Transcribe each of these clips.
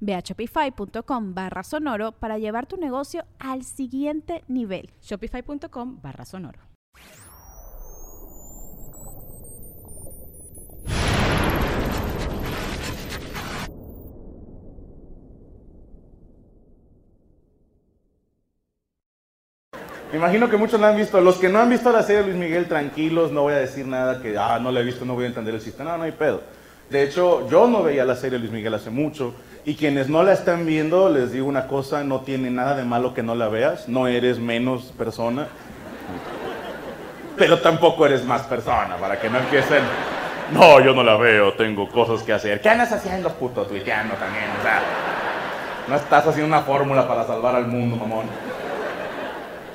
Ve a shopify.com barra sonoro para llevar tu negocio al siguiente nivel. Shopify.com barra sonoro. Me imagino que muchos la han visto. Los que no han visto la serie de Luis Miguel, tranquilos, no voy a decir nada que, ah, no la he visto, no voy a entender el sistema. No, no hay pedo. De hecho, yo no veía la serie de Luis Miguel hace mucho. Y quienes no la están viendo, les digo una cosa, no tiene nada de malo que no la veas. No eres menos persona. Pero tampoco eres más persona, para que no empiecen. No, yo no la veo, tengo cosas que hacer. ¿Qué andas haciendo, puto? Tuiteando también, o sea. No estás haciendo una fórmula para salvar al mundo, mamón.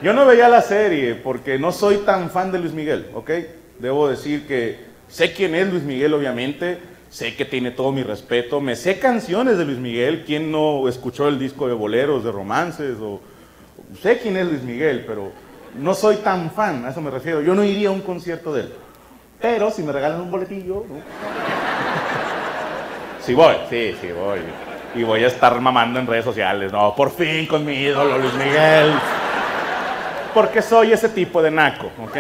Yo no veía la serie porque no soy tan fan de Luis Miguel, ¿ok? Debo decir que sé quién es Luis Miguel, obviamente. Sé que tiene todo mi respeto. Me sé canciones de Luis Miguel. ¿Quién no escuchó el disco de boleros, de romances? O... Sé quién es Luis Miguel, pero no soy tan fan, a eso me refiero. Yo no iría a un concierto de él. Pero si me regalan un boletillo, ¿no? Voy, sí, sí voy. Y voy a estar mamando en redes sociales. No, por fin con mi ídolo Luis Miguel. Porque soy ese tipo de naco, ¿ok?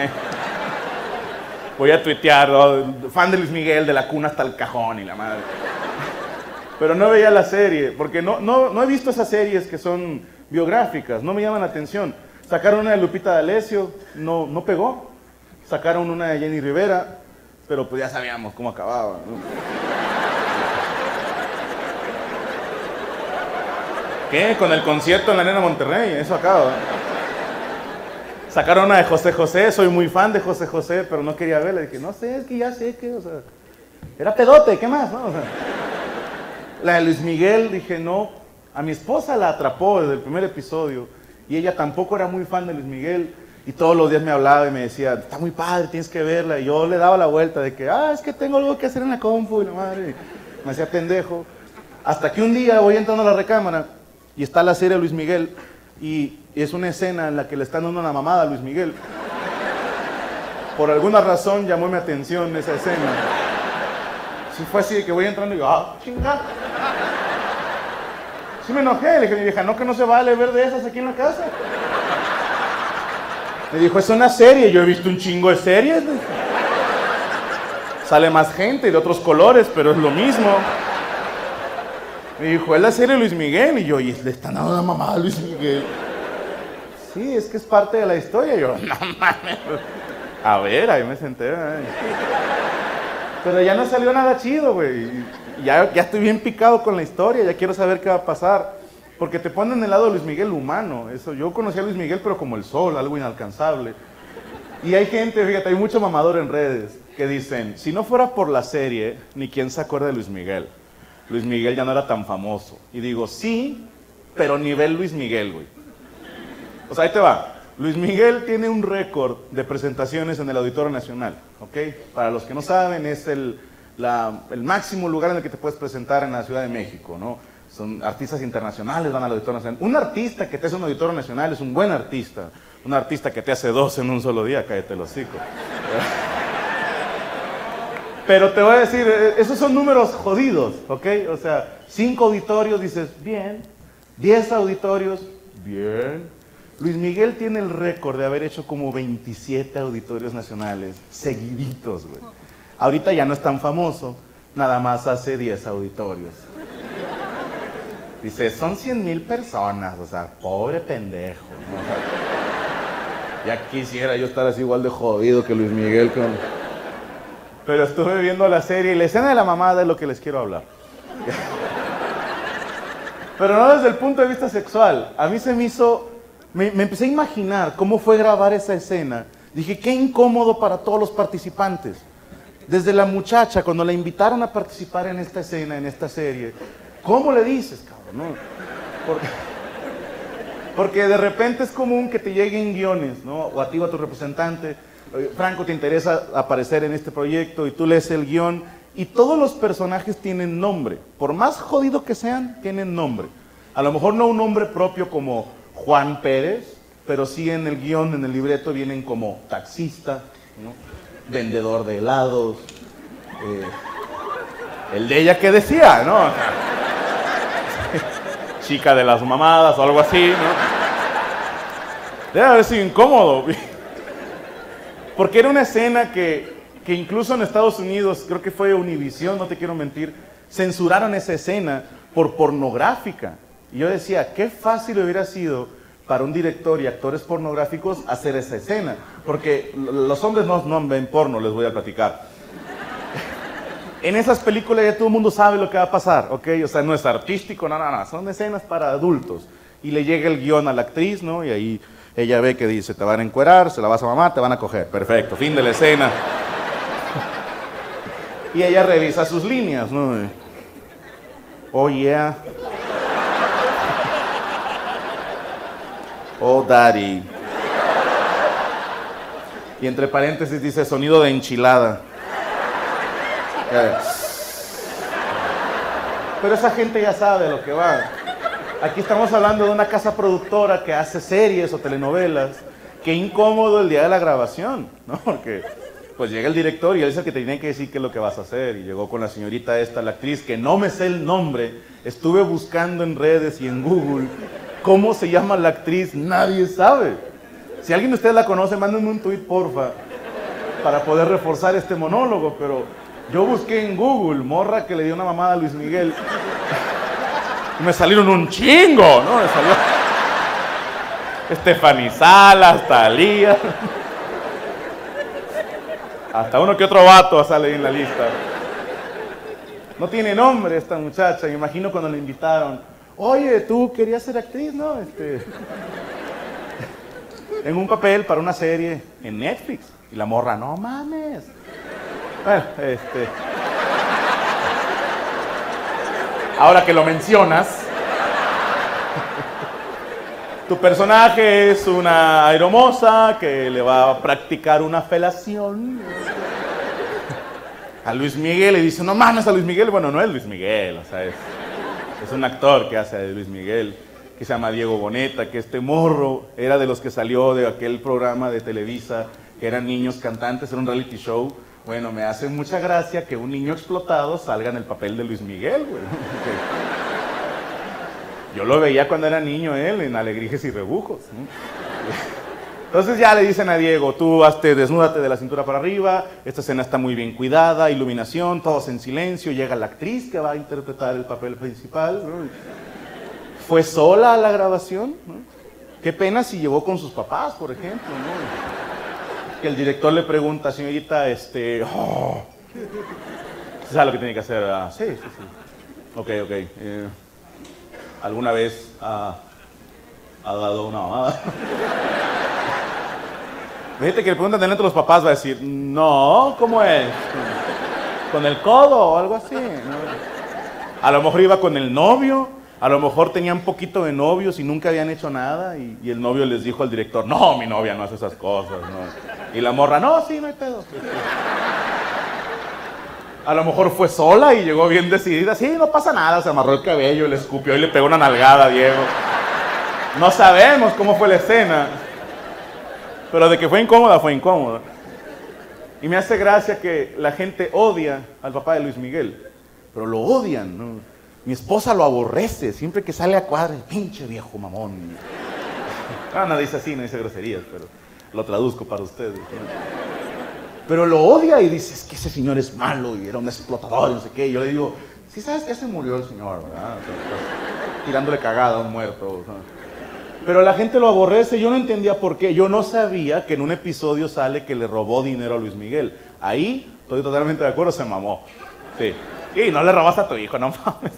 Voy a tuitear, ¿no? fan de Luis Miguel, de la cuna hasta el cajón y la madre. Pero no veía la serie, porque no, no, no he visto esas series que son biográficas, no me llaman la atención. Sacaron una de Lupita D'Alessio, no, no pegó. Sacaron una de Jenny Rivera, pero pues ya sabíamos cómo acababa. ¿Qué? Con el concierto en la Arena Monterrey, eso acaba. Sacaron una de José José, soy muy fan de José José, pero no quería verla. Dije, no sé, es que ya sé que, o sea, era pedote, ¿qué más? La de Luis Miguel, dije, no, a mi esposa la atrapó desde el primer episodio y ella tampoco era muy fan de Luis Miguel y todos los días me hablaba y me decía, está muy padre, tienes que verla. Y yo le daba la vuelta de que, ah, es que tengo algo que hacer en la compu y la madre. Me hacía pendejo. Hasta que un día voy entrando a la recámara y está la serie de Luis Miguel y es una escena en la que le están dando una mamada a Luis Miguel. Por alguna razón llamó mi atención esa escena. Si fue así de que voy entrando y digo, ah, chingada. Sí me enojé, le dije a mi vieja, no que no se vale ver de esas aquí en la casa. Me dijo, es una serie, yo he visto un chingo de series. Sale más gente de otros colores, pero es lo mismo. Me dijo, es la serie Luis Miguel. Y yo, y le están dando una mamada a Luis Miguel. Sí, es que es parte de la historia. Yo, no mames. A ver, ahí me senté. Pero ya no salió nada chido, güey. Ya, ya estoy bien picado con la historia, ya quiero saber qué va a pasar. Porque te ponen en el lado de Luis Miguel humano. Eso, yo conocí a Luis Miguel, pero como el sol, algo inalcanzable. Y hay gente, fíjate, hay mucho mamador en redes que dicen, si no fuera por la serie, ni quién se acuerda de Luis Miguel. Luis Miguel ya no era tan famoso. Y digo, sí, pero nivel Luis Miguel, güey. O sea, ahí te va. Luis Miguel tiene un récord de presentaciones en el Auditorio Nacional, ¿ok? Para los que no saben, es el, el máximo lugar en el que te puedes presentar en la Ciudad de México, ¿no? Son artistas internacionales, van al Auditorio Nacional. Un artista que te hace un Auditorio Nacional es un buen artista. Un artista que te hace dos en un solo día, cállate los hocico. Pero te voy a decir, eh, esos son números jodidos, ¿ok? O sea, cinco auditorios, dices, bien. Diez auditorios, bien. Luis Miguel tiene el récord de haber hecho como 27 auditorios nacionales, seguiditos, güey. Ahorita ya no es tan famoso, nada más hace 10 auditorios. Dice, son 100 mil personas, o sea, pobre pendejo. Ya quisiera yo estar así igual de jodido que Luis Miguel. Pero estuve viendo la serie y la escena de la mamada es lo que les quiero hablar. Pero no desde el punto de vista sexual. A mí se me hizo, me, empecé a imaginar cómo fue grabar esa escena. Dije, qué incómodo para todos los participantes. Desde la muchacha, cuando la invitaron a participar en esta escena, en esta serie, ¿cómo le dices, cabrón? Porque de repente es común que te lleguen guiones, ¿no? O a ti o a tu representante. Franco, te interesa aparecer en este proyecto y tú lees el guion y todos los personajes tienen nombre. Por más jodido que sean, tienen nombre. A lo mejor no un nombre propio como Juan Pérez, pero sí en el guion, en el libreto, vienen como taxista, vendedor de helados, eh, el de ella que decía, ¿no? Chica de las mamadas o algo así, ¿no? Debe haber sido incómodo. Porque era una escena que, que incluso en Estados Unidos, creo que fue Univision, no te quiero mentir, censuraron esa escena por pornográfica. Y yo decía, qué fácil hubiera sido para un director y actores pornográficos hacer esa escena. Porque los hombres no, no ven porno, les voy a platicar. en esas películas ya todo el mundo sabe lo que va a pasar, ¿ok? O sea, no es artístico, no, no, no, son escenas para adultos. Y le llega el guion a la actriz, ¿no? Y ahí ella ve que dice, te van a encuerar, se la vas a mamar, te van a coger. Perfecto, fin de la escena. y ella revisa sus líneas, ¿no? Oh, yeah. Oh, daddy. Y entre paréntesis dice sonido de enchilada. Pero esa gente ya sabe lo que va. Aquí estamos hablando de una casa productora que hace series o telenovelas. Qué incómodo el día de la grabación, ¿no? Porque pues llega el director y él es el que te tiene que decir qué es lo que vas a hacer. Y llegó con la señorita esta, la actriz, que no me sé el nombre. Estuve buscando en redes y en Google cómo se llama la actriz, nadie sabe. Si alguien de ustedes la conoce, mándenme un tweet, porfa, para poder reforzar este monólogo. Pero yo busqué en Google, morra que le dio una mamada a Luis Miguel. Y me salieron un chingo, ¿no? Me salió Stephanie. Hasta uno que otro vato sale ahí en la lista. No tiene nombre esta muchacha. Me imagino cuando la invitaron. Oye, tú querías ser actriz, ¿no? Este... En un papel para una serie en Netflix. Y la morra, no mames. Bueno, este. Ahora que lo mencionas, tu personaje es una aeromoza que le va a practicar una felación a Luis Miguel y dice, no mames a Luis Miguel. Bueno, no es Luis Miguel, o sea, es, es un actor que hace de Luis Miguel, que se llama Diego Boneta, que este morro era de los que salió de aquel programa de Televisa, que eran niños cantantes, era un reality show bueno, me hace mucha gracia que un niño explotado salga en el papel de Luis Miguel, güey. Yo lo veía cuando era niño él, en Alegrijes y Rebujos. Entonces ya le dicen a Diego, tú hazte, desnúdate de la cintura para arriba, esta escena está muy bien cuidada, iluminación, todos en silencio, llega la actriz que va a interpretar el papel principal. Fue sola a la grabación. Qué pena si llevó con sus papás, por ejemplo. ¿no? que el director le pregunta, señorita, este, oh, ¿sabe lo que tiene que hacer? Ah, sí, sí, sí. Ok, ok. Eh, ¿Alguna vez ha, dado una mamada? Fíjate que le preguntan delante de los papás, va a decir, no, ¿cómo es? ¿Con el codo o algo así? A lo mejor iba con el novio a lo mejor tenían poquito de novios y nunca habían hecho nada y, el novio les dijo al director, no, mi novia no hace esas cosas. Y la morra, no, sí, no hay pedo. A lo mejor fue sola y llegó bien decidida, sí, no pasa nada, se amarró el cabello, le escupió y le pegó una nalgada a Diego. No sabemos cómo fue la escena, pero de que fue incómoda, fue incómoda. Y me hace gracia que la gente odia al papá de Luis Miguel, pero lo odian, ¿no? Mi esposa lo aborrece siempre que sale a cuadra, pinche viejo mamón. Ah, no dice así, no dice groserías, pero lo traduzco para ustedes. Pero lo odia y dice, es que ese señor es malo y era un explotador y no sé qué. Yo le digo, sí sabes que murió el señor, ¿verdad? tirándole cagada a un muerto. Pero la gente lo aborrece, yo no entendía por qué. Yo no sabía que en un episodio sale que le robó dinero a Luis Miguel. Ahí estoy totalmente de acuerdo, se mamó. Sí. Y no le robaste a tu hijo, no mames.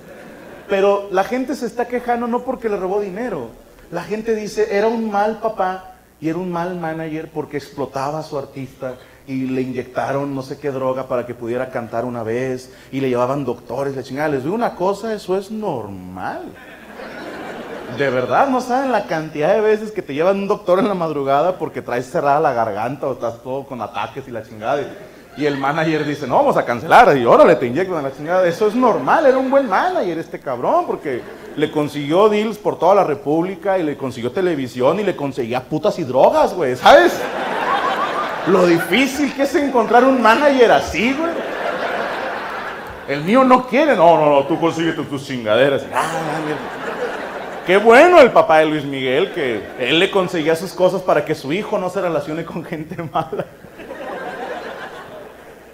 Pero la gente se está quejando no porque le robó dinero. La gente dice, era un mal papá y era un mal manager porque explotaba a su artista y le inyectaron no sé qué droga para que pudiera cantar una vez y le llevaban doctores, le chingada. Les digo una cosa, eso es normal. De verdad, no saben la cantidad de veces que te llevan un doctor en la madrugada porque traes cerrada la garganta o estás todo con ataques y la chingada. Y el manager dice, no, vamos a cancelar. Y órale, te inyectan la chingada. Eso es normal, era un buen manager este cabrón porque le consiguió deals por toda la república y le consiguió televisión y le conseguía putas y drogas, güey, ¿sabes? Lo difícil que es encontrar un manager así, güey. El mío no quiere, no, no, no, tú consigues tus chingaderas. Ah, Qué bueno el papá de Luis Miguel, que él le conseguía sus cosas para que su hijo no se relacione con gente mala.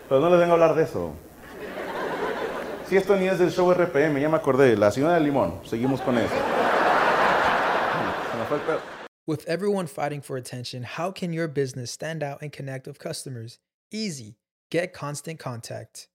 Pero no les vengo a hablar de eso. Si esto ni es del show RPM, ya me acordé, la ciudad del limón. Seguimos con eso. With everyone fighting for attention, how can your business stand out and connect with customers? Easy. Get Constant Contact.